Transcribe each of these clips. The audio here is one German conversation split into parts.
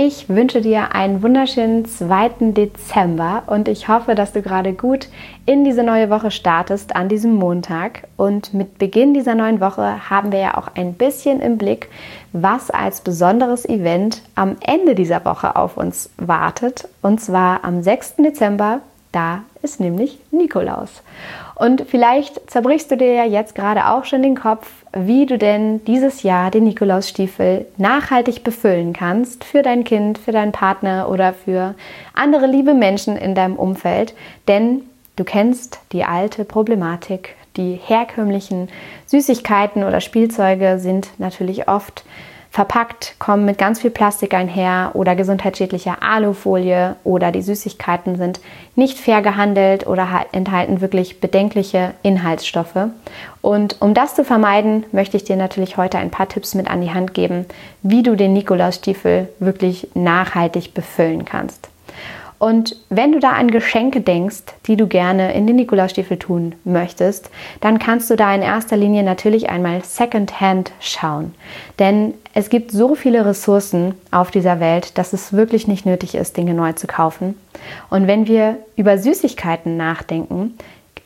Ich wünsche dir einen wunderschönen 2. Dezember und ich hoffe, dass du gerade gut in diese neue Woche startest an diesem Montag. Und mit Beginn dieser neuen Woche haben wir ja auch ein bisschen im Blick, was als besonderes Event am Ende dieser Woche auf uns wartet. Und zwar am 6. Dezember, da ist nämlich Nikolaus. Und vielleicht zerbrichst du dir ja jetzt gerade auch schon den Kopf, wie du denn dieses Jahr den Nikolausstiefel nachhaltig befüllen kannst für dein Kind, für deinen Partner oder für andere liebe Menschen in deinem Umfeld. Denn du kennst die alte Problematik. Die herkömmlichen Süßigkeiten oder Spielzeuge sind natürlich oft verpackt, kommen mit ganz viel Plastik einher oder gesundheitsschädlicher Alufolie oder die Süßigkeiten sind nicht fair gehandelt oder enthalten wirklich bedenkliche Inhaltsstoffe. Und um das zu vermeiden, möchte ich dir natürlich heute ein paar Tipps mit an die Hand geben, wie du den Nikolausstiefel wirklich nachhaltig befüllen kannst. Und wenn du da an Geschenke denkst, die du gerne in den Nikolausstiefel tun möchtest, dann kannst du da in erster Linie natürlich einmal Secondhand schauen. Denn es gibt so viele Ressourcen auf dieser Welt, dass es wirklich nicht nötig ist, Dinge neu zu kaufen. Und wenn wir über Süßigkeiten nachdenken,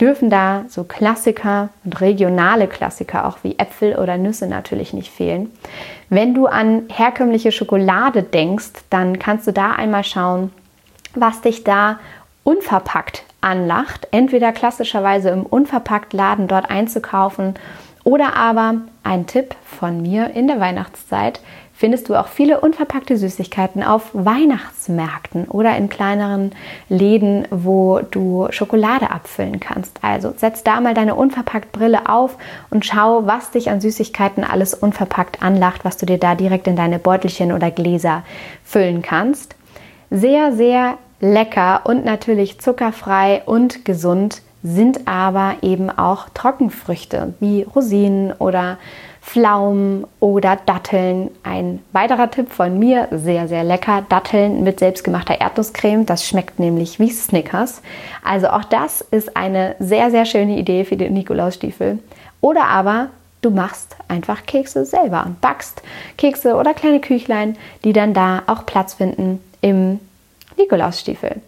dürfen da so Klassiker und regionale Klassiker auch wie Äpfel oder Nüsse natürlich nicht fehlen. Wenn du an herkömmliche Schokolade denkst, dann kannst du da einmal schauen, was dich da unverpackt anlacht. Entweder klassischerweise im Unverpackt-Laden dort einzukaufen oder aber ein Tipp von mir in der Weihnachtszeit findest du auch viele unverpackte Süßigkeiten auf Weihnachtsmärkten oder in kleineren Läden, wo du Schokolade abfüllen kannst. Also setz da mal deine unverpackt Brille auf und schau, was dich an Süßigkeiten alles unverpackt anlacht, was du dir da direkt in deine Beutelchen oder Gläser füllen kannst. Sehr, sehr lecker und natürlich zuckerfrei und gesund sind aber eben auch Trockenfrüchte wie Rosinen oder Pflaumen oder Datteln. Ein weiterer Tipp von mir, sehr, sehr lecker, Datteln mit selbstgemachter Erdnusscreme. Das schmeckt nämlich wie Snickers. Also auch das ist eine sehr, sehr schöne Idee für den Nikolausstiefel. Oder aber du machst einfach Kekse selber und backst Kekse oder kleine Küchlein, die dann da auch Platz finden im Nikolausstiefel.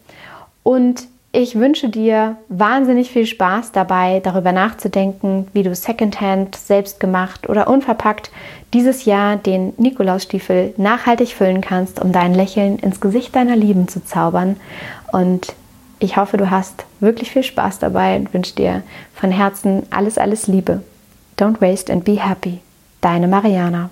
Und ich wünsche dir wahnsinnig viel Spaß dabei, darüber nachzudenken, wie du Secondhand, selbstgemacht oder unverpackt dieses Jahr den Nikolausstiefel nachhaltig füllen kannst, um dein Lächeln ins Gesicht deiner Lieben zu zaubern. Und ich hoffe, du hast wirklich viel Spaß dabei und wünsche dir von Herzen alles, alles Liebe. Don't waste and be happy. Deine Mariana.